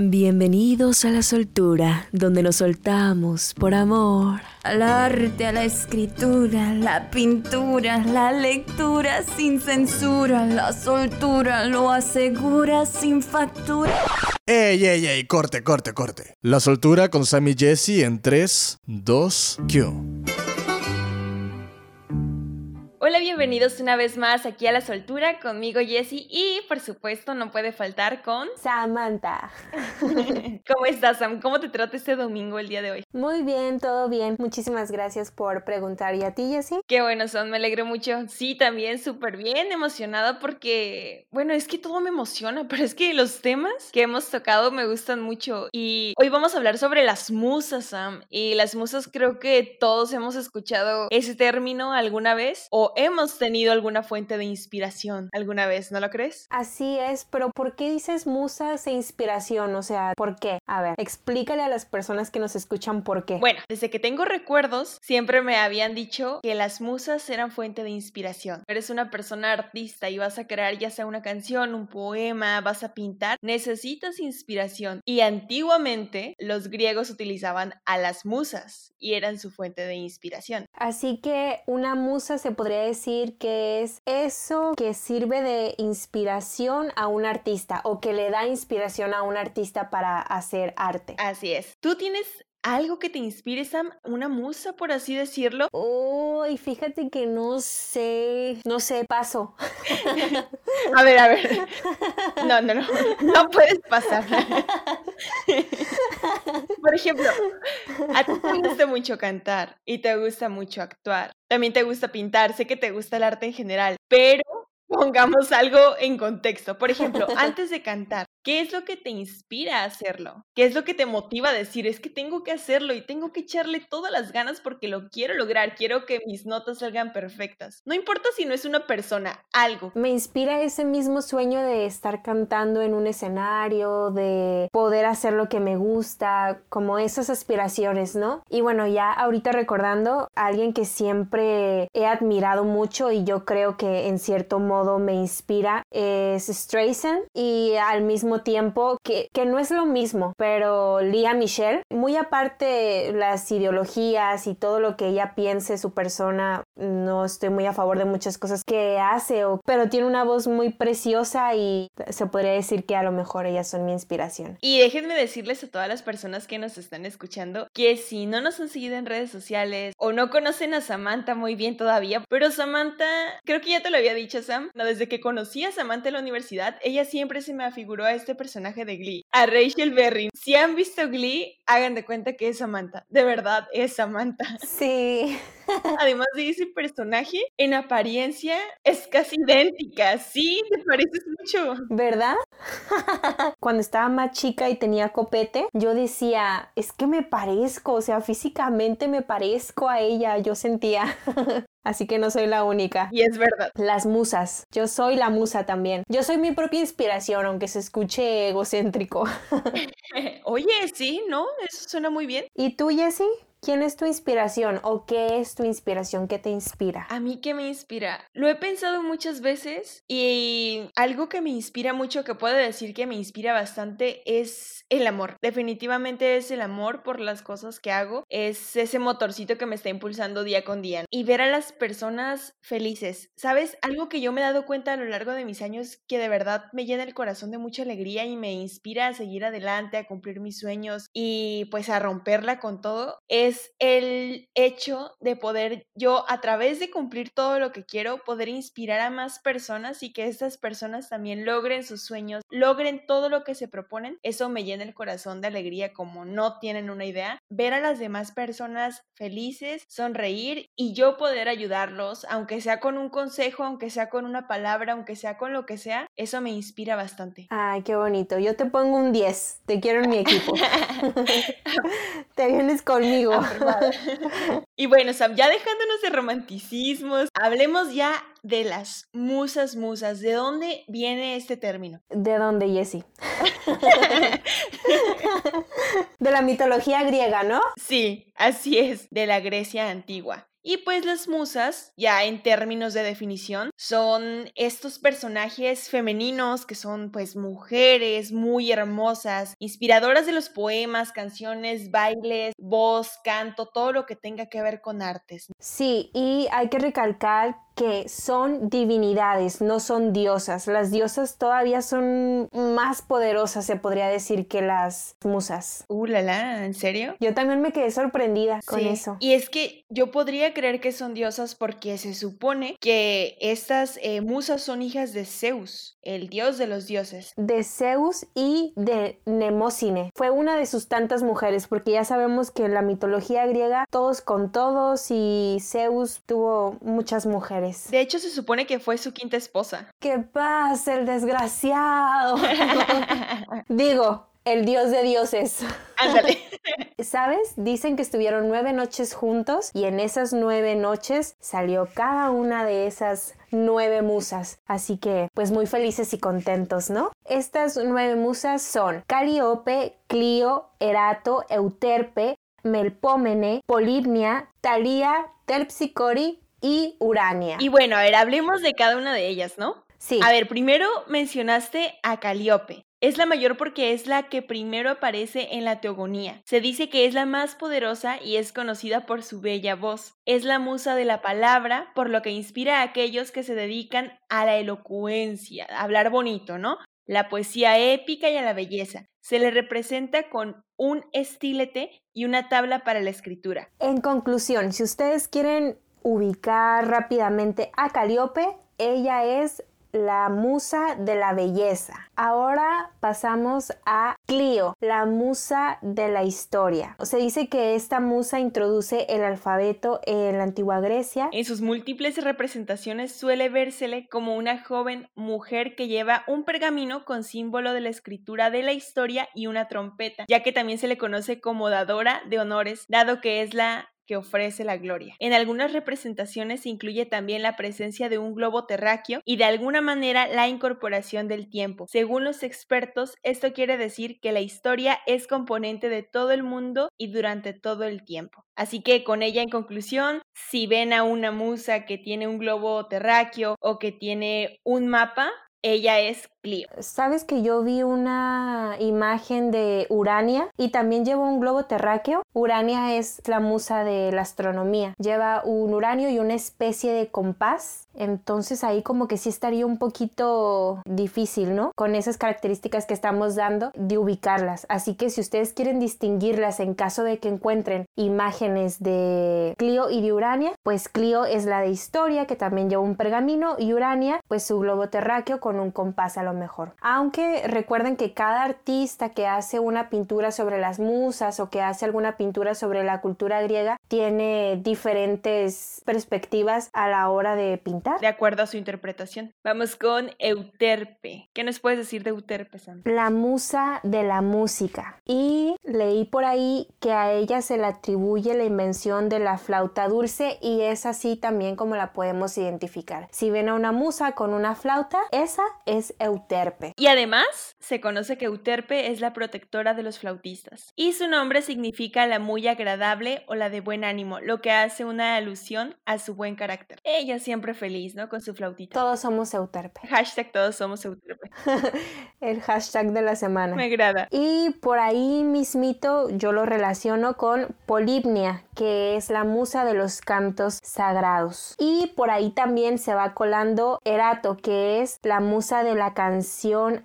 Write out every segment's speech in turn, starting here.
Bienvenidos a la soltura, donde nos soltamos por amor. Al arte, a la escritura, la pintura, la lectura sin censura, la soltura lo asegura sin factura. ¡Ey, ey, ey! Corte, corte, corte. La soltura con Sammy Jesse en 3, 2, Q. Hola, bienvenidos una vez más aquí a La Soltura conmigo Jessie y por supuesto no puede faltar con Samantha. ¿Cómo estás Sam? ¿Cómo te trata este domingo el día de hoy? Muy bien, todo bien. Muchísimas gracias por preguntar. ¿Y a ti, Jessie? Qué bueno son, me alegro mucho. Sí, también súper bien, emocionada porque, bueno, es que todo me emociona, pero es que los temas que hemos tocado me gustan mucho y hoy vamos a hablar sobre las musas, Sam. Y las musas creo que todos hemos escuchado ese término alguna vez o hemos tenido alguna fuente de inspiración alguna vez, ¿no lo crees? Así es, pero ¿por qué dices musas e inspiración? O sea, ¿por qué? A ver, explícale a las personas que nos escuchan por qué. Bueno, desde que tengo recuerdos, siempre me habían dicho que las musas eran fuente de inspiración. Eres una persona artista y vas a crear ya sea una canción, un poema, vas a pintar, necesitas inspiración. Y antiguamente los griegos utilizaban a las musas y eran su fuente de inspiración. Así que una musa se podría decir que es eso que sirve de inspiración a un artista o que le da inspiración a un artista para hacer arte. Así es. ¿Tú tienes algo que te inspire, Sam? ¿Una musa, por así decirlo? Uy, fíjate que no sé, no sé, paso. a ver, a ver. No, no, no, no puedes pasar. por ejemplo, a ti te gusta mucho cantar y te gusta mucho actuar. También te gusta pintar, sé que te gusta el arte en general, pero pongamos algo en contexto. Por ejemplo, antes de cantar, ¿qué es lo que te inspira a hacerlo? ¿Qué es lo que te motiva a decir, es que tengo que hacerlo y tengo que echarle todas las ganas porque lo quiero lograr, quiero que mis notas salgan perfectas? No importa si no es una persona, algo. Me inspira ese mismo sueño de estar cantando en un escenario, de poder hacer lo que me gusta, como esas aspiraciones, ¿no? Y bueno, ya ahorita recordando a alguien que siempre he admirado mucho y yo creo que en cierto modo me inspira es Streisand y al mismo tiempo que, que no es lo mismo, pero Lia Michelle, muy aparte las ideologías y todo lo que ella piense, su persona, no estoy muy a favor de muchas cosas que hace, o, pero tiene una voz muy preciosa y se podría decir que a lo mejor ellas son mi inspiración. Y déjenme decirles a todas las personas que nos están escuchando que si no nos han seguido en redes sociales o no conocen a Samantha muy bien todavía, pero Samantha, creo que ya te lo había dicho Sam, desde que conocí a Samantha en la universidad, ella siempre se me afiguró a este personaje de Glee, a Rachel Berry. Si han visto Glee, hagan de cuenta que es Samantha. De verdad, es Samantha. Sí. Además de ese personaje, en apariencia es casi idéntica. Sí, te pareces mucho. ¿Verdad? Cuando estaba más chica y tenía copete, yo decía, es que me parezco, o sea, físicamente me parezco a ella, yo sentía. Así que no soy la única. Y es verdad. Las musas. Yo soy la musa también. Yo soy mi propia inspiración, aunque se escuche egocéntrico. Oye, sí, ¿no? Eso suena muy bien. ¿Y tú, Jessie? ¿Quién es tu inspiración o qué es tu inspiración? ¿Qué te inspira? A mí, ¿qué me inspira? Lo he pensado muchas veces y algo que me inspira mucho, que puedo decir que me inspira bastante, es el amor. Definitivamente es el amor por las cosas que hago. Es ese motorcito que me está impulsando día con día. Y ver a las personas felices. ¿Sabes? Algo que yo me he dado cuenta a lo largo de mis años que de verdad me llena el corazón de mucha alegría y me inspira a seguir adelante, a cumplir mis sueños y pues a romperla con todo. Es es el hecho de poder yo a través de cumplir todo lo que quiero, poder inspirar a más personas y que estas personas también logren sus sueños, logren todo lo que se proponen. Eso me llena el corazón de alegría como no tienen una idea. Ver a las demás personas felices, sonreír y yo poder ayudarlos, aunque sea con un consejo, aunque sea con una palabra, aunque sea con lo que sea, eso me inspira bastante. Ay, qué bonito. Yo te pongo un 10. Te quiero en mi equipo. te vienes conmigo. Y bueno, Sam, ya dejándonos de romanticismos, hablemos ya de las musas musas. ¿De dónde viene este término? ¿De dónde, Jessie? de la mitología griega, ¿no? Sí, así es, de la Grecia antigua. Y pues las musas, ya en términos de definición, son estos personajes femeninos que son pues mujeres muy hermosas, inspiradoras de los poemas, canciones, bailes, voz, canto, todo lo que tenga que ver con artes. Sí, y hay que recalcar que son divinidades, no son diosas. Las diosas todavía son más poderosas, se podría decir, que las musas. Uh, la, la, ¿en serio? Yo también me quedé sorprendida con eso. Y es que yo podría creer que son diosas porque se supone que estas eh, musas son hijas de Zeus, el dios de los dioses. de Zeus y de Nemocine. Fue una de sus tantas mujeres, porque ya sabemos que en la mitología griega todos con todos y Zeus tuvo muchas mujeres. De hecho, se supone que fue su quinta esposa. ¡Qué pasa el desgraciado! Digo, el dios de dioses. Ándale. ¿Sabes? Dicen que estuvieron nueve noches juntos y en esas nueve noches salió cada una de esas nueve musas. Así que, pues muy felices y contentos, ¿no? Estas nueve musas son Calíope, Clio, Erato, Euterpe, Melpómene, Polibnia, Talía, Terpsicori y Urania. Y bueno, a ver, hablemos de cada una de ellas, ¿no? sí, A ver, primero mencionaste a Calíope. Es la mayor porque es la que primero aparece en la teogonía. Se dice que es la más poderosa y es conocida por su bella voz. Es la musa de la palabra, por lo que inspira a aquellos que se dedican a la elocuencia, a hablar bonito, ¿no? La poesía épica y a la belleza. Se le representa con un estilete y una tabla para la escritura. En conclusión, si ustedes quieren ubicar rápidamente a Calíope, ella es la musa de la belleza. Ahora pasamos a Clio, la musa de la historia. Se dice que esta musa introduce el alfabeto en la antigua Grecia. En sus múltiples representaciones suele vérsele como una joven mujer que lleva un pergamino con símbolo de la escritura de la historia y una trompeta, ya que también se le conoce como dadora de honores, dado que es la que ofrece la gloria. En algunas representaciones se incluye también la presencia de un globo terráqueo y de alguna manera la incorporación del tiempo. Según los expertos, esto quiere decir que la historia es componente de todo el mundo y durante todo el tiempo. Así que con ella en conclusión, si ven a una musa que tiene un globo terráqueo o que tiene un mapa, ella es Clio. Sabes que yo vi una imagen de Urania y también lleva un globo terráqueo. Urania es la musa de la astronomía. Lleva un uranio y una especie de compás. Entonces ahí como que sí estaría un poquito difícil, ¿no? Con esas características que estamos dando de ubicarlas. Así que si ustedes quieren distinguirlas en caso de que encuentren imágenes de Clio y de Urania, pues Clio es la de historia que también lleva un pergamino y Urania pues su globo terráqueo un compás a lo mejor. Aunque recuerden que cada artista que hace una pintura sobre las musas o que hace alguna pintura sobre la cultura griega tiene diferentes perspectivas a la hora de pintar. De acuerdo a su interpretación. Vamos con Euterpe. ¿Qué nos puedes decir de Euterpe, Sam? La musa de la música. Y leí por ahí que a ella se le atribuye la invención de la flauta dulce y es así también como la podemos identificar. Si ven a una musa con una flauta, esa es Euterpe. Y además, se conoce que Euterpe es la protectora de los flautistas. Y su nombre significa la muy agradable o la de buen ánimo, lo que hace una alusión a su buen carácter. Ella siempre feliz, ¿no? Con su flautita. Todos somos Euterpe. Hashtag todos somos Euterpe. El hashtag de la semana. Me agrada. Y por ahí mismito yo lo relaciono con Polibnia, que es la musa de los cantos sagrados. Y por ahí también se va colando Erato, que es la musa de la canción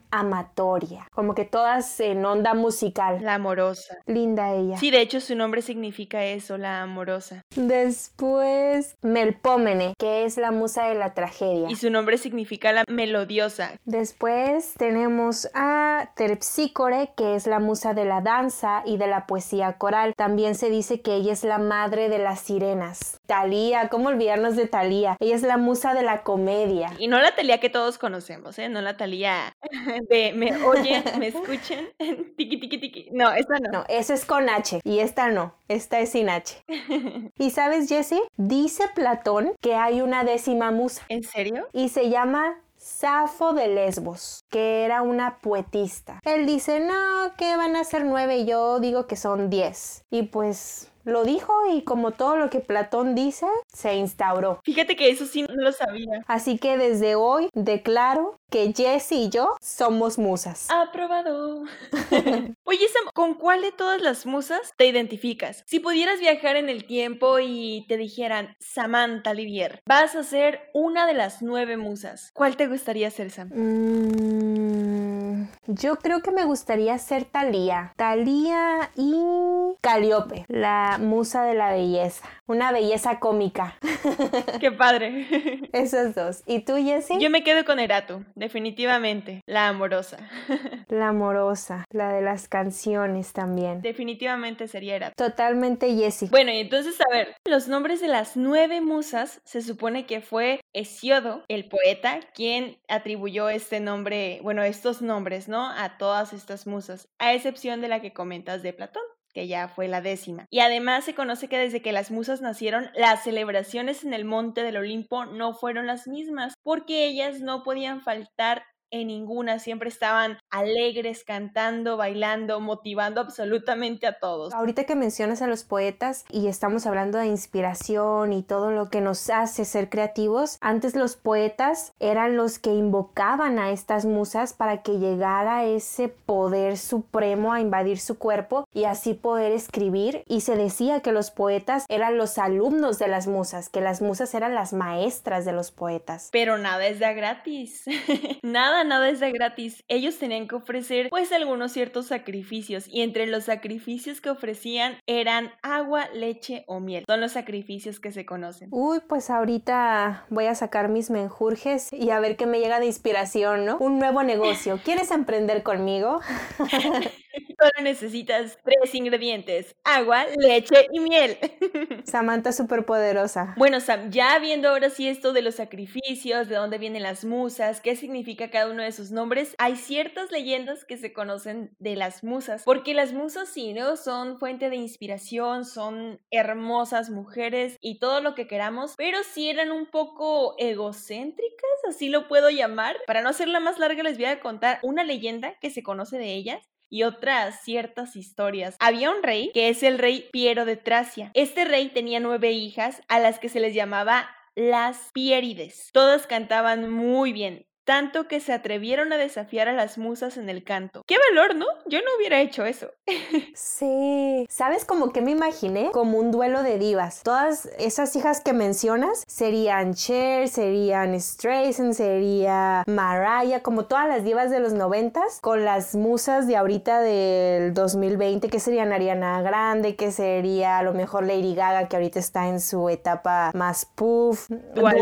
Como que todas en onda musical. La amorosa. Linda ella. Sí, de hecho su nombre significa eso, la amorosa. Después Melpómene, que es la musa de la tragedia. Y su nombre significa la melodiosa. Después tenemos a Terpsícore, que es la musa de la danza y de la poesía coral. También se dice que ella es la madre de las sirenas. Talía, ¿cómo olvidarnos de Talía? Ella es la musa de la comedia. Y no la Talía que todos conocemos, ¿eh? No la Talía de me oyen, me escuchen, tiki tiki tiki. No, esa no. No, esa es con H y esta no, esta es sin H. ¿Y sabes, Jessie? Dice Platón que hay una décima musa ¿En serio? y se llama Safo de Lesbos. que era una poetista. Él dice, no, que van a ser nueve, y yo digo que son diez. Y pues lo dijo y como todo lo que Platón dice, se instauró. Fíjate que eso sí no lo sabía. Así que desde hoy declaro que Jessie y yo somos musas. Aprobado. Oye, Sam, ¿con cuál de todas las musas te identificas? Si pudieras viajar en el tiempo y te dijeran, Samantha Olivier, vas a ser una de las nueve musas, ¿cuál te gustaría ser, Sam? Mm, yo creo que me gustaría ser Talía. Talía y Caliope, la musa de la belleza. Una belleza cómica. Qué padre. Esos dos. ¿Y tú, Jessie? Yo me quedo con Erato, definitivamente. La amorosa. La amorosa, la de las canciones también. Definitivamente sería Erato. Totalmente Jessie. Bueno, y entonces, a ver, los nombres de las nueve musas se supone que fue Hesiodo, el poeta, quien atribuyó este nombre, bueno, estos nombres, ¿no? A todas estas musas, a excepción de la que comentas de Platón que ya fue la décima. Y además se conoce que desde que las musas nacieron, las celebraciones en el monte del Olimpo no fueron las mismas, porque ellas no podían faltar en ninguna, siempre estaban alegres, cantando, bailando, motivando absolutamente a todos. Ahorita que mencionas a los poetas y estamos hablando de inspiración y todo lo que nos hace ser creativos, antes los poetas eran los que invocaban a estas musas para que llegara ese poder supremo a invadir su cuerpo y así poder escribir y se decía que los poetas eran los alumnos de las musas, que las musas eran las maestras de los poetas. Pero nada es de gratis. nada nada es de gratis. Ellos tenían que ofrecer pues algunos ciertos sacrificios y entre los sacrificios que ofrecían eran agua, leche o miel. Son los sacrificios que se conocen. Uy, pues ahorita voy a sacar mis menjurjes y a ver qué me llega de inspiración, ¿no? Un nuevo negocio. ¿Quieres emprender conmigo? Solo necesitas tres ingredientes, agua, leche y miel. Samantha superpoderosa. Bueno, Sam, ya viendo ahora sí esto de los sacrificios, de dónde vienen las musas, qué significa cada uno de sus nombres, hay ciertas leyendas que se conocen de las musas, porque las musas sí, ¿no? Son fuente de inspiración, son hermosas mujeres y todo lo que queramos, pero sí eran un poco egocéntricas, así lo puedo llamar. Para no hacerla más larga les voy a contar una leyenda que se conoce de ellas y otras ciertas historias. Había un rey que es el rey Piero de Tracia. Este rey tenía nueve hijas a las que se les llamaba las Pierides. Todas cantaban muy bien, tanto que se atrevieron a desafiar a las musas en el canto. ¡Qué valor, ¿no? Yo no hubiera hecho eso. sí. ¿Sabes como que me imaginé? Como un duelo de divas. Todas esas hijas que mencionas serían Cher, serían Streisand, sería Mariah, como todas las divas de los noventas, con las musas de ahorita del 2020, que serían Ariana Grande, que sería a lo mejor Lady Gaga, que ahorita está en su etapa más puff, Dua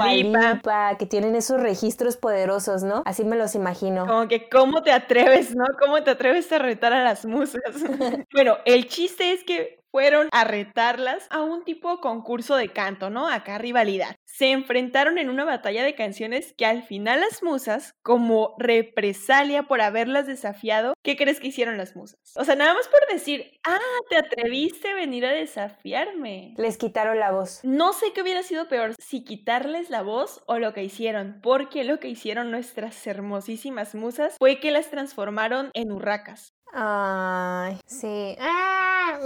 que tienen esos registros poderosos ¿no? Así me los imagino. Como que, ¿cómo te atreves, no? ¿Cómo te atreves a retar a las musas? bueno, el chiste es que fueron a retarlas a un tipo concurso de canto, ¿no? Acá rivalidad. Se enfrentaron en una batalla de canciones que al final las musas, como represalia por haberlas desafiado, ¿qué crees que hicieron las musas? O sea, nada más por decir, ah, te atreviste a venir a desafiarme. Les quitaron la voz. No sé qué hubiera sido peor, si quitarles la voz o lo que hicieron, porque lo que hicieron nuestras hermosísimas musas fue que las transformaron en urracas. Ay, sí. ¡Ah!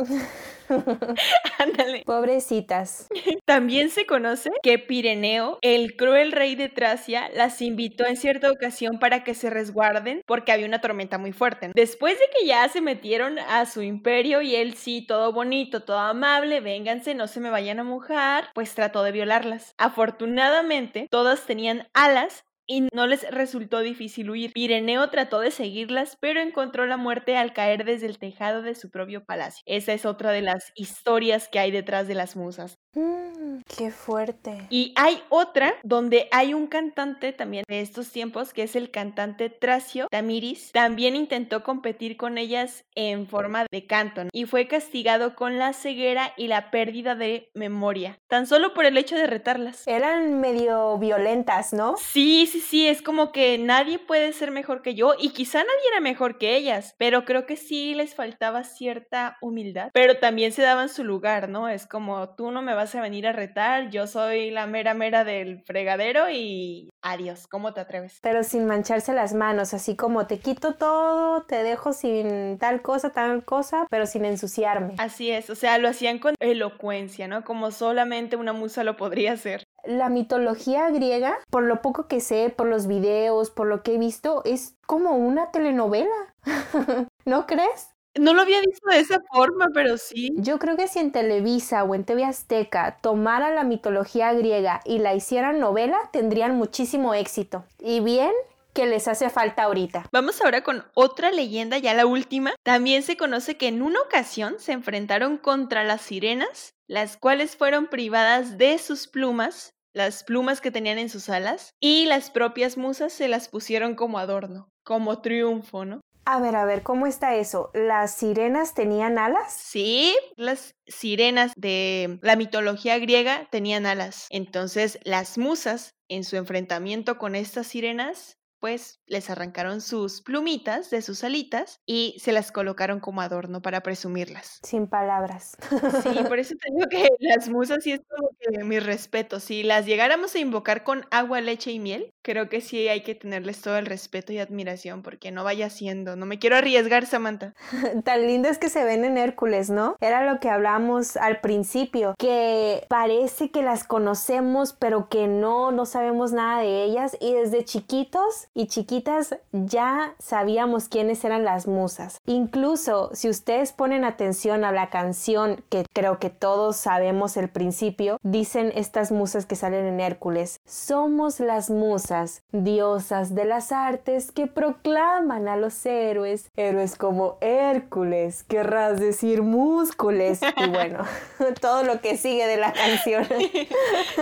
Ándale. Pobrecitas. También se conoce que Pireneo, el cruel rey de Tracia, las invitó en cierta ocasión para que se resguarden porque había una tormenta muy fuerte. Después de que ya se metieron a su imperio y él sí, todo bonito, todo amable, vénganse, no se me vayan a mojar, pues trató de violarlas. Afortunadamente, todas tenían alas y no les resultó difícil huir. Pireneo trató de seguirlas, pero encontró la muerte al caer desde el tejado de su propio palacio. Esa es otra de las historias que hay detrás de las musas. Mm, qué fuerte. Y hay otra donde hay un cantante también de estos tiempos, que es el cantante Tracio Tamiris. También intentó competir con ellas en forma de canto y fue castigado con la ceguera y la pérdida de memoria, tan solo por el hecho de retarlas. Eran medio violentas, ¿no? Sí, sí, sí, es como que nadie puede ser mejor que yo y quizá nadie era mejor que ellas, pero creo que sí les faltaba cierta humildad, pero también se daban su lugar, ¿no? Es como tú no me vas a venir a retar, yo soy la mera mera del fregadero y adiós, ¿cómo te atreves? Pero sin mancharse las manos, así como te quito todo, te dejo sin tal cosa, tal cosa, pero sin ensuciarme. Así es, o sea, lo hacían con elocuencia, ¿no? Como solamente una musa lo podría hacer. La mitología griega, por lo poco que sé, por los videos, por lo que he visto, es como una telenovela. ¿No crees? No lo había visto de esa forma, pero sí. Yo creo que si en Televisa o en TV Azteca tomara la mitología griega y la hicieran novela, tendrían muchísimo éxito. Y bien que les hace falta ahorita. Vamos ahora con otra leyenda, ya la última. También se conoce que en una ocasión se enfrentaron contra las sirenas, las cuales fueron privadas de sus plumas, las plumas que tenían en sus alas, y las propias musas se las pusieron como adorno, como triunfo, ¿no? A ver, a ver, ¿cómo está eso? ¿Las sirenas tenían alas? Sí, las sirenas de la mitología griega tenían alas. Entonces, las musas, en su enfrentamiento con estas sirenas, pues les arrancaron sus plumitas de sus alitas y se las colocaron como adorno para presumirlas. Sin palabras. Sí, por eso te digo que las musas sí es como que mi respeto. Si las llegáramos a invocar con agua, leche y miel, creo que sí hay que tenerles todo el respeto y admiración porque no vaya siendo. No me quiero arriesgar, Samantha. Tan lindas que se ven en Hércules, ¿no? Era lo que hablamos al principio, que parece que las conocemos, pero que no, no sabemos nada de ellas y desde chiquitos y chiquitas ya sabíamos quiénes eran las musas. Incluso si ustedes ponen atención a la canción que creo que todos sabemos el principio, dicen estas musas que salen en Hércules, somos las musas, diosas de las artes que proclaman a los héroes, héroes como Hércules, querrás decir múscules y bueno, todo lo que sigue de la canción.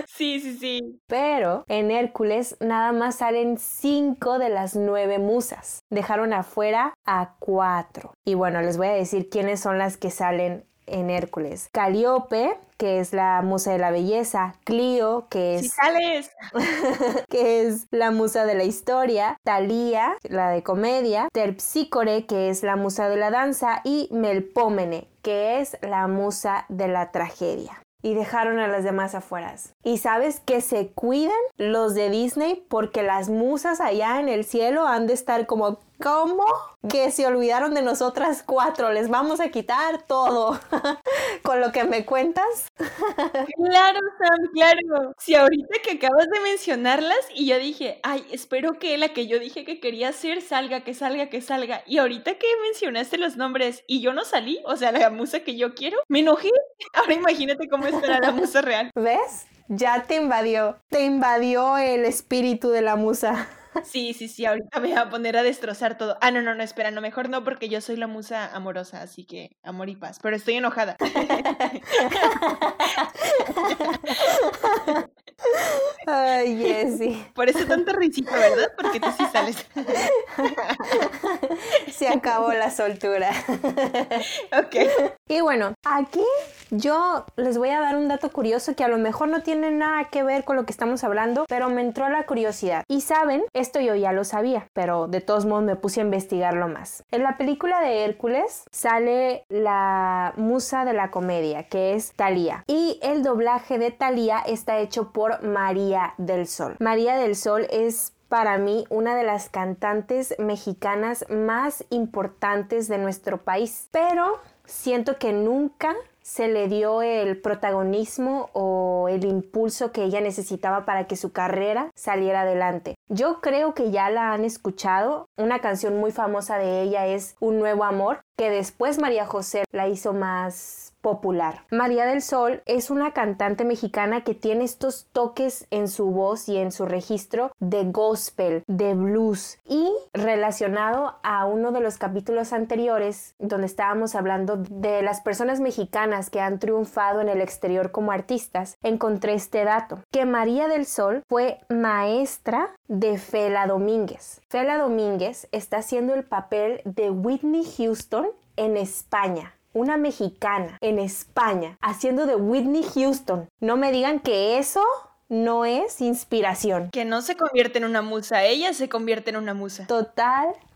Sí, sí, sí. Pero en Hércules nada más salen cinco de las nueve musas. Dejaron afuera a cuatro. Y bueno, les voy a decir quiénes son las que salen en Hércules. Calíope, que es la musa de la belleza, Clio, que es, sales. que es la musa de la historia, Talía, la de comedia, Terpsícore, que es la musa de la danza, y Melpómene, que es la musa de la tragedia. Y dejaron a las demás afuera. Y sabes que se cuidan los de Disney porque las musas allá en el cielo han de estar como, ¿cómo? Que se olvidaron de nosotras cuatro, les vamos a quitar todo. Con lo que me cuentas. Claro, Sam, claro. Si ahorita que acabas de mencionarlas y yo dije, ay, espero que la que yo dije que quería hacer salga, que salga, que salga. Y ahorita que mencionaste los nombres y yo no salí, o sea, la musa que yo quiero, me enojé. Ahora imagínate cómo estará la musa real. ¿Ves? Ya te invadió. Te invadió el espíritu de la musa. Sí, sí, sí, ahorita me voy a poner a destrozar todo. Ah, no, no, no, espera, no, mejor no, porque yo soy la musa amorosa, así que amor y paz. Pero estoy enojada. Ay, Jessie. Por eso tanta risita, ¿verdad? Porque tú sí sales. Se acabó la soltura. Ok. Y bueno, aquí yo les voy a dar un dato curioso que a lo mejor no tiene nada que ver con lo que estamos hablando, pero me entró la curiosidad. Y saben, esto yo ya lo sabía, pero de todos modos me puse a investigarlo más. En la película de Hércules sale la musa de la comedia, que es Thalía. Y el doblaje de Thalía está hecho por María del Sol. María del Sol es para mí una de las cantantes mexicanas más importantes de nuestro país. Pero siento que nunca se le dio el protagonismo o el impulso que ella necesitaba para que su carrera saliera adelante. Yo creo que ya la han escuchado. Una canción muy famosa de ella es Un nuevo amor, que después María José la hizo más popular. María del Sol es una cantante mexicana que tiene estos toques en su voz y en su registro de gospel, de blues y relacionado a uno de los capítulos anteriores donde estábamos hablando de las personas mexicanas que han triunfado en el exterior como artistas, encontré este dato, que María del Sol fue maestra de Fela Domínguez. Fela Domínguez está haciendo el papel de Whitney Houston en España una mexicana en España haciendo de Whitney Houston. No me digan que eso no es inspiración. Que no se convierte en una musa, ella se convierte en una musa.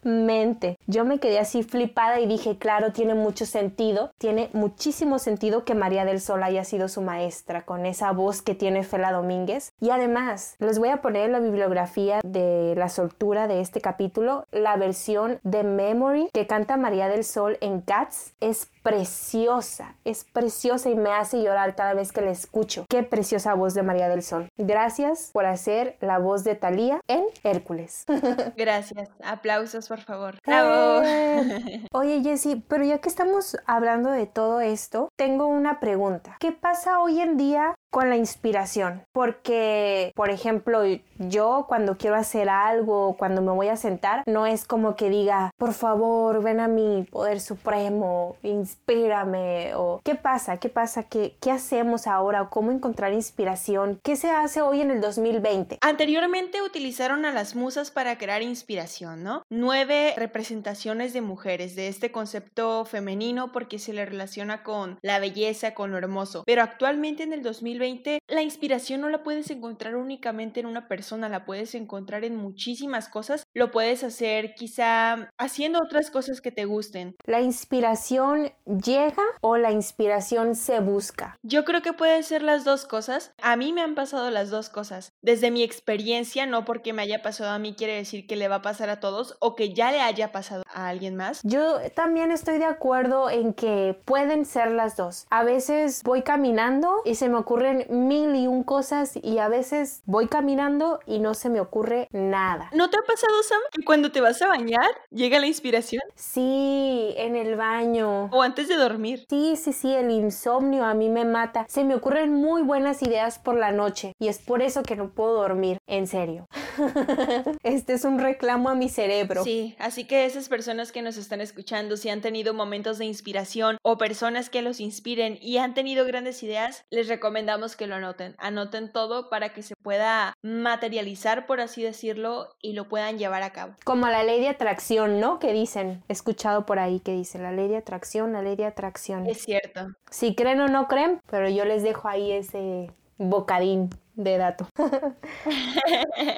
Totalmente. Yo me quedé así flipada y dije, claro, tiene mucho sentido, tiene muchísimo sentido que María del Sol haya sido su maestra con esa voz que tiene Fela Domínguez. Y además, les voy a poner en la bibliografía de la soltura de este capítulo la versión de Memory que canta María del Sol en Cats. Es preciosa, es preciosa y me hace llorar cada vez que la escucho. Qué preciosa voz de María del Sol. Gracias por hacer la voz de Thalía en Hércules. Gracias. Aplausos, por favor. ¡Bravo! Eh. Oye, Jessie, pero ya que estamos hablando de todo esto, tengo una pregunta. ¿Qué pasa hoy en día con la inspiración, porque, por ejemplo, yo cuando quiero hacer algo, cuando me voy a sentar, no es como que diga, por favor, ven a mi poder supremo, inspírame, o ¿qué pasa? ¿Qué pasa? ¿Qué, qué hacemos ahora? ¿Cómo encontrar inspiración? ¿Qué se hace hoy en el 2020? Anteriormente utilizaron a las musas para crear inspiración, ¿no? Nueve representaciones de mujeres de este concepto femenino porque se le relaciona con la belleza, con lo hermoso, pero actualmente en el 2020 la inspiración no la puedes encontrar únicamente en una persona, la puedes encontrar en muchísimas cosas. Lo puedes hacer quizá haciendo otras cosas que te gusten. ¿La inspiración llega o la inspiración se busca? Yo creo que puede ser las dos cosas. A mí me han pasado las dos cosas. Desde mi experiencia, no porque me haya pasado a mí quiere decir que le va a pasar a todos o que ya le haya pasado a alguien más. Yo también estoy de acuerdo en que pueden ser las dos. A veces voy caminando y se me ocurre mil y un cosas y a veces voy caminando y no se me ocurre nada. ¿No te ha pasado, Sam, que cuando te vas a bañar llega la inspiración? Sí, en el baño. O antes de dormir. Sí, sí, sí, el insomnio a mí me mata. Se me ocurren muy buenas ideas por la noche y es por eso que no puedo dormir, en serio. este es un reclamo a mi cerebro. Sí, así que esas personas que nos están escuchando, si han tenido momentos de inspiración o personas que los inspiren y han tenido grandes ideas, les recomendamos que lo anoten. Anoten todo para que se pueda materializar, por así decirlo, y lo puedan llevar a cabo. Como la ley de atracción, ¿no? Que dicen, he escuchado por ahí que dicen la ley de atracción, la ley de atracción. Es cierto. Si creen o no creen, pero yo les dejo ahí ese bocadín de dato.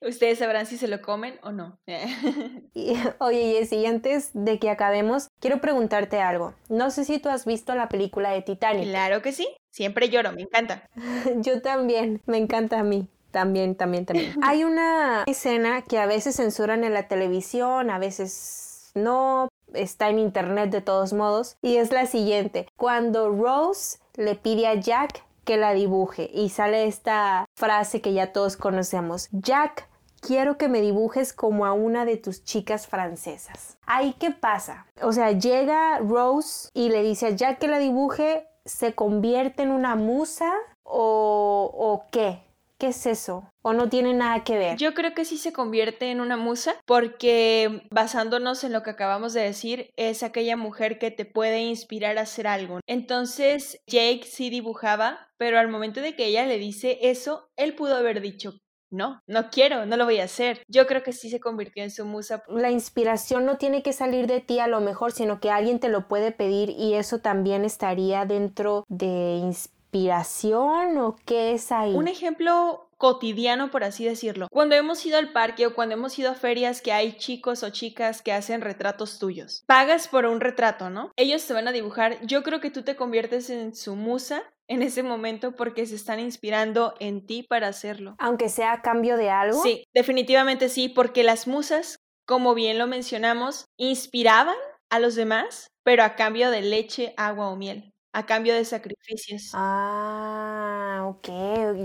Ustedes sabrán si se lo comen o no. oye, Jessy, antes de que acabemos, quiero preguntarte algo. No sé si tú has visto la película de Titanic. Claro que sí. Siempre lloro, me encanta. Yo también, me encanta a mí. También, también, también. Hay una escena que a veces censuran en la televisión, a veces no, está en internet de todos modos, y es la siguiente. Cuando Rose le pide a Jack que la dibuje y sale esta frase que ya todos conocemos. Jack, quiero que me dibujes como a una de tus chicas francesas. Ahí, ¿qué pasa? O sea, llega Rose y le dice a Jack que la dibuje se convierte en una musa o, o qué? ¿Qué es eso? ¿O no tiene nada que ver? Yo creo que sí se convierte en una musa porque basándonos en lo que acabamos de decir, es aquella mujer que te puede inspirar a hacer algo. Entonces Jake sí dibujaba, pero al momento de que ella le dice eso, él pudo haber dicho, no, no quiero, no lo voy a hacer. Yo creo que sí se convirtió en su musa. La inspiración no tiene que salir de ti a lo mejor, sino que alguien te lo puede pedir y eso también estaría dentro de inspiración o qué es ahí. Un ejemplo cotidiano, por así decirlo. Cuando hemos ido al parque o cuando hemos ido a ferias que hay chicos o chicas que hacen retratos tuyos. Pagas por un retrato, ¿no? Ellos te van a dibujar. Yo creo que tú te conviertes en su musa en ese momento porque se están inspirando en ti para hacerlo. Aunque sea a cambio de algo. Sí, definitivamente sí, porque las musas, como bien lo mencionamos, inspiraban a los demás, pero a cambio de leche, agua o miel a cambio de sacrificios. Ah, ok,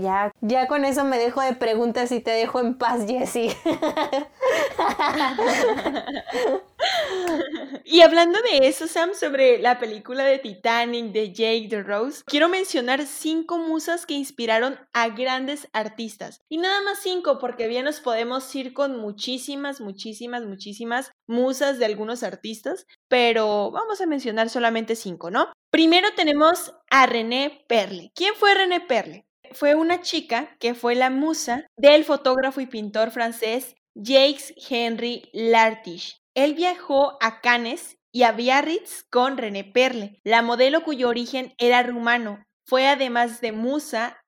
ya, ya con eso me dejo de preguntas y te dejo en paz, Jessie. y hablando de eso, Sam, sobre la película de Titanic de Jake the Rose, quiero mencionar cinco musas que inspiraron a grandes artistas. Y nada más cinco, porque bien nos podemos ir con muchísimas, muchísimas, muchísimas musas de algunos artistas, pero vamos a mencionar solamente cinco, ¿no? Primero tenemos a René Perle. ¿Quién fue René Perle? Fue una chica que fue la musa del fotógrafo y pintor francés Jacques Henry Lartiche. Él viajó a Cannes y a Biarritz con René Perle, la modelo cuyo origen era rumano. Fue además de musa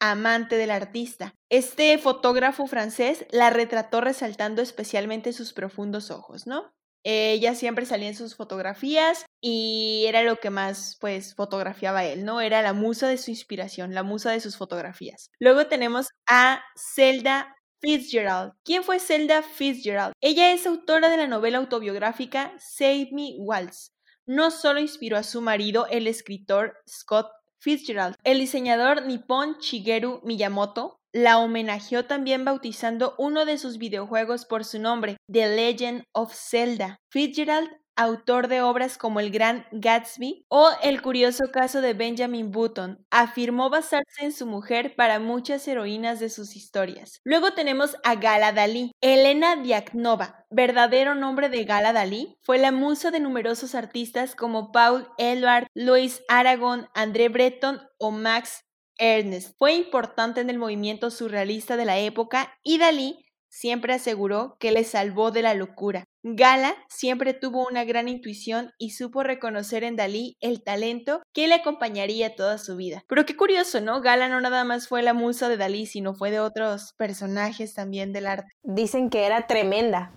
amante del artista. Este fotógrafo francés la retrató resaltando especialmente sus profundos ojos, ¿no? Ella siempre salía en sus fotografías y era lo que más pues fotografiaba él, ¿no? Era la musa de su inspiración, la musa de sus fotografías. Luego tenemos a Zelda Fitzgerald. ¿Quién fue Zelda Fitzgerald? Ella es autora de la novela autobiográfica Save Me Waltz. No solo inspiró a su marido, el escritor Scott Fitzgerald, el diseñador nipón Shigeru Miyamoto, la homenajeó también bautizando uno de sus videojuegos por su nombre, The Legend of Zelda. Fitzgerald autor de obras como El Gran Gatsby o El curioso caso de Benjamin Button, afirmó basarse en su mujer para muchas heroínas de sus historias. Luego tenemos a Gala Dalí. Elena Diaknova, verdadero nombre de Gala Dalí, fue la musa de numerosos artistas como Paul Eluard, Louis Aragon, André Breton o Max Ernest. Fue importante en el movimiento surrealista de la época y Dalí siempre aseguró que le salvó de la locura. Gala siempre tuvo una gran intuición y supo reconocer en Dalí el talento que le acompañaría toda su vida. Pero qué curioso, ¿no? Gala no nada más fue la musa de Dalí, sino fue de otros personajes también del arte. Dicen que era tremenda.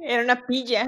Era una pilla.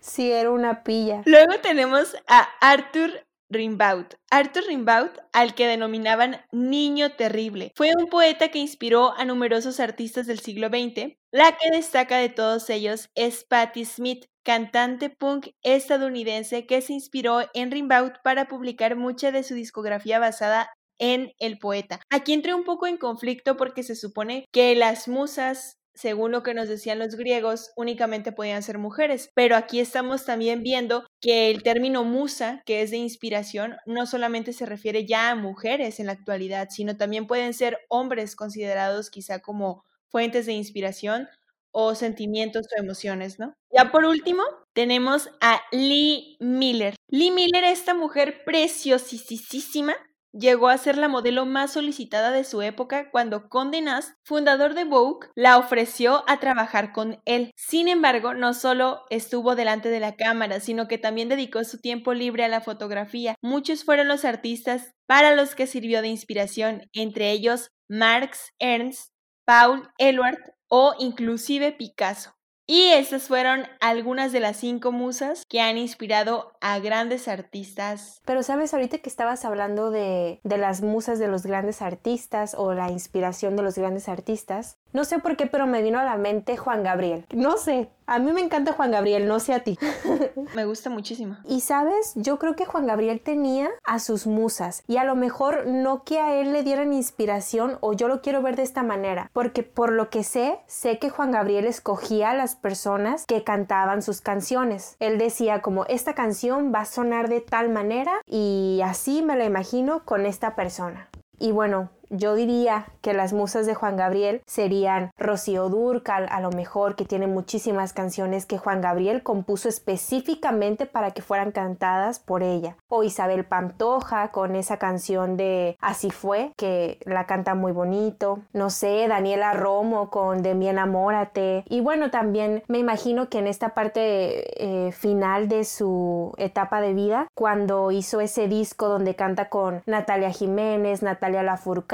Sí, era una pilla. Luego tenemos a Arthur Rimbaud. Arthur Rimbaud, al que denominaban Niño Terrible, fue un poeta que inspiró a numerosos artistas del siglo XX. La que destaca de todos ellos es Patti Smith, cantante punk estadounidense que se inspiró en Rimbaud para publicar mucha de su discografía basada en el poeta. Aquí entré un poco en conflicto porque se supone que las musas según lo que nos decían los griegos, únicamente podían ser mujeres. Pero aquí estamos también viendo que el término musa, que es de inspiración, no solamente se refiere ya a mujeres en la actualidad, sino también pueden ser hombres considerados quizá como fuentes de inspiración o sentimientos o emociones, ¿no? Ya por último, tenemos a Lee Miller. Lee Miller, esta mujer preciosísima, llegó a ser la modelo más solicitada de su época cuando Condé Nast, fundador de Vogue, la ofreció a trabajar con él. Sin embargo, no solo estuvo delante de la cámara, sino que también dedicó su tiempo libre a la fotografía. Muchos fueron los artistas para los que sirvió de inspiración, entre ellos Marx Ernst, Paul Eluard o inclusive Picasso. Y estas fueron algunas de las cinco musas que han inspirado a grandes artistas. Pero sabes, ahorita que estabas hablando de, de, las musas de los grandes artistas o la inspiración de los grandes artistas, no sé por qué, pero me vino a la mente Juan Gabriel. No sé, a mí me encanta Juan Gabriel, no sé a ti. me gusta muchísimo. Y sabes, yo creo que Juan Gabriel tenía a sus musas y a lo mejor no que a él le dieran inspiración o yo lo quiero ver de esta manera, porque por lo que sé, sé que Juan Gabriel escogía a las personas que cantaban sus canciones. Él decía como esta canción va a sonar de tal manera y así me la imagino con esta persona. Y bueno, yo diría que las musas de Juan Gabriel serían Rocío Durcal, a lo mejor que tiene muchísimas canciones que Juan Gabriel compuso específicamente para que fueran cantadas por ella. O Isabel Pantoja con esa canción de Así fue, que la canta muy bonito. No sé, Daniela Romo con De mi enamórate. Y bueno, también me imagino que en esta parte eh, final de su etapa de vida, cuando hizo ese disco donde canta con Natalia Jiménez, Natalia Lafourcade,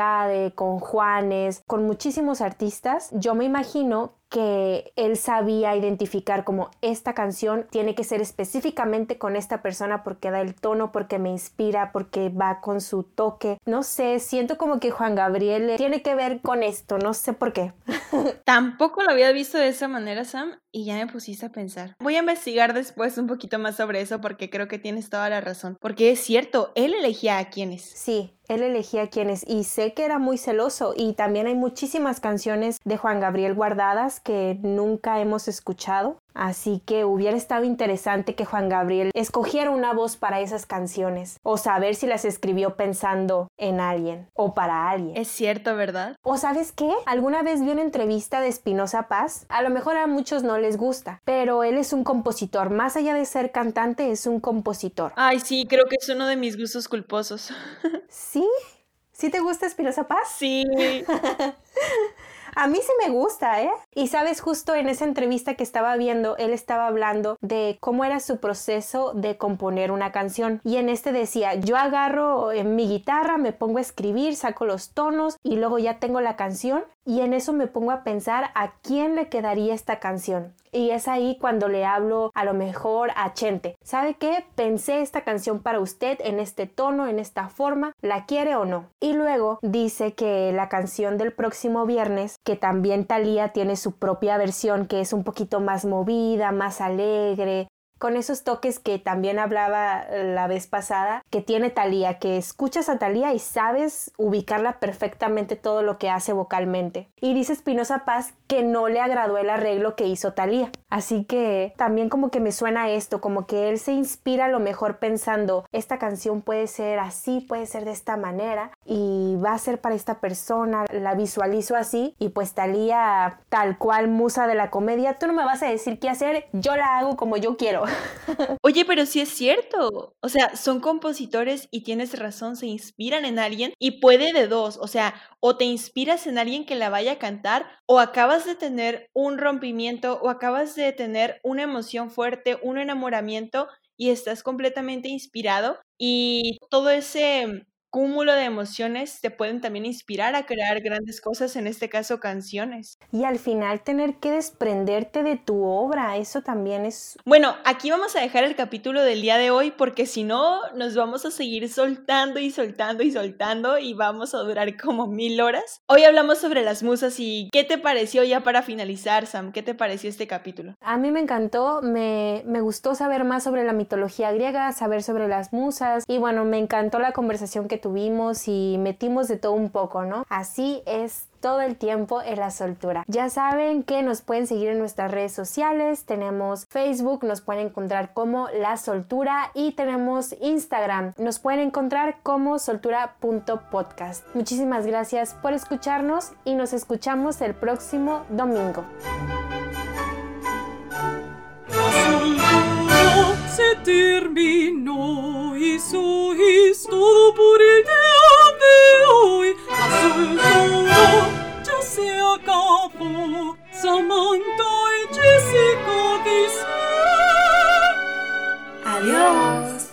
con Juanes, con muchísimos artistas, yo me imagino que él sabía identificar como esta canción tiene que ser específicamente con esta persona porque da el tono, porque me inspira, porque va con su toque. No sé, siento como que Juan Gabriel tiene que ver con esto, no sé por qué. Tampoco lo había visto de esa manera, Sam, y ya me pusiste a pensar. Voy a investigar después un poquito más sobre eso porque creo que tienes toda la razón. Porque es cierto, él elegía a quienes. Sí, él elegía a quienes y sé que era muy celoso y también hay muchísimas canciones de Juan Gabriel guardadas que nunca hemos escuchado. Así que hubiera estado interesante que Juan Gabriel escogiera una voz para esas canciones o saber si las escribió pensando en alguien o para alguien. Es cierto, ¿verdad? O sabes qué? Alguna vez vi una entrevista de Espinosa Paz. A lo mejor a muchos no les gusta, pero él es un compositor. Más allá de ser cantante, es un compositor. Ay, sí, creo que es uno de mis gustos culposos. ¿Sí? ¿Sí te gusta Espinosa Paz? Sí. A mí sí me gusta, ¿eh? Y sabes, justo en esa entrevista que estaba viendo, él estaba hablando de cómo era su proceso de componer una canción. Y en este decía, yo agarro en mi guitarra, me pongo a escribir, saco los tonos y luego ya tengo la canción. Y en eso me pongo a pensar a quién le quedaría esta canción. Y es ahí cuando le hablo a lo mejor a Chente. ¿Sabe qué? Pensé esta canción para usted en este tono, en esta forma. ¿La quiere o no? Y luego dice que la canción del próximo viernes, que también Thalía tiene su propia versión que es un poquito más movida, más alegre, con esos toques que también hablaba la vez pasada, que tiene Talía, que escuchas a Talía y sabes ubicarla perfectamente todo lo que hace vocalmente. Y dice Espinosa Paz que no le agradó el arreglo que hizo Talía. Así que también como que me suena esto, como que él se inspira a lo mejor pensando, esta canción puede ser así, puede ser de esta manera y va a ser para esta persona, la visualizo así y pues Talía tal cual musa de la comedia, tú no me vas a decir qué hacer, yo la hago como yo quiero. Oye, pero sí es cierto. O sea, son compositores y tienes razón, se inspiran en alguien y puede de dos. O sea, o te inspiras en alguien que la vaya a cantar o acabas de tener un rompimiento o acabas de tener una emoción fuerte, un enamoramiento y estás completamente inspirado y todo ese cúmulo de emociones te pueden también inspirar a crear grandes cosas, en este caso canciones. Y al final tener que desprenderte de tu obra, eso también es... Bueno, aquí vamos a dejar el capítulo del día de hoy porque si no nos vamos a seguir soltando y soltando y soltando y vamos a durar como mil horas. Hoy hablamos sobre las musas y ¿qué te pareció ya para finalizar, Sam? ¿Qué te pareció este capítulo? A mí me encantó, me, me gustó saber más sobre la mitología griega, saber sobre las musas y bueno, me encantó la conversación que tuvimos y metimos de todo un poco, ¿no? Así es todo el tiempo en la soltura. Ya saben que nos pueden seguir en nuestras redes sociales, tenemos Facebook, nos pueden encontrar como La Soltura y tenemos Instagram, nos pueden encontrar como soltura.podcast. Muchísimas gracias por escucharnos y nos escuchamos el próximo domingo. se terminó y eso es todo por el día de hoy. Asunto ya se acabó. Samantha y Jessica dicen adiós.